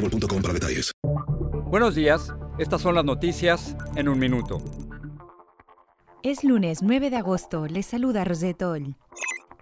boostmobile.com para detalles. Buenos días, estas son las noticias en un minuto. Es lunes 9 de agosto, les saluda Rosetol.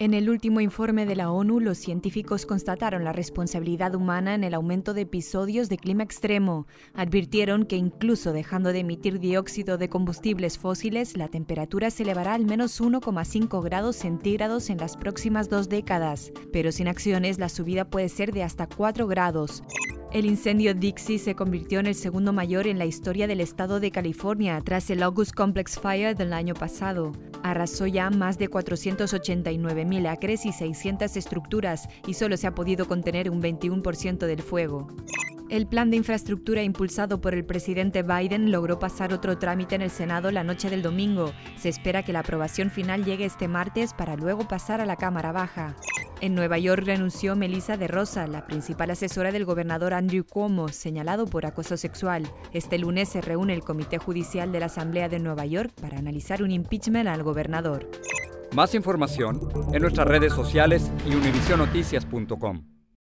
En el último informe de la ONU, los científicos constataron la responsabilidad humana en el aumento de episodios de clima extremo. Advirtieron que incluso dejando de emitir dióxido de combustibles fósiles, la temperatura se elevará al menos 1,5 grados centígrados en las próximas dos décadas. Pero sin acciones, la subida puede ser de hasta 4 grados. El incendio Dixie se convirtió en el segundo mayor en la historia del estado de California tras el August Complex Fire del año pasado. Arrasó ya más de 489.000 acres y 600 estructuras y solo se ha podido contener un 21% del fuego. El plan de infraestructura impulsado por el presidente Biden logró pasar otro trámite en el Senado la noche del domingo. Se espera que la aprobación final llegue este martes para luego pasar a la Cámara Baja. En Nueva York renunció Melissa de Rosa, la principal asesora del gobernador Andrew Cuomo, señalado por acoso sexual. Este lunes se reúne el Comité Judicial de la Asamblea de Nueva York para analizar un impeachment al gobernador. Más información en nuestras redes sociales y univisionoticias.com.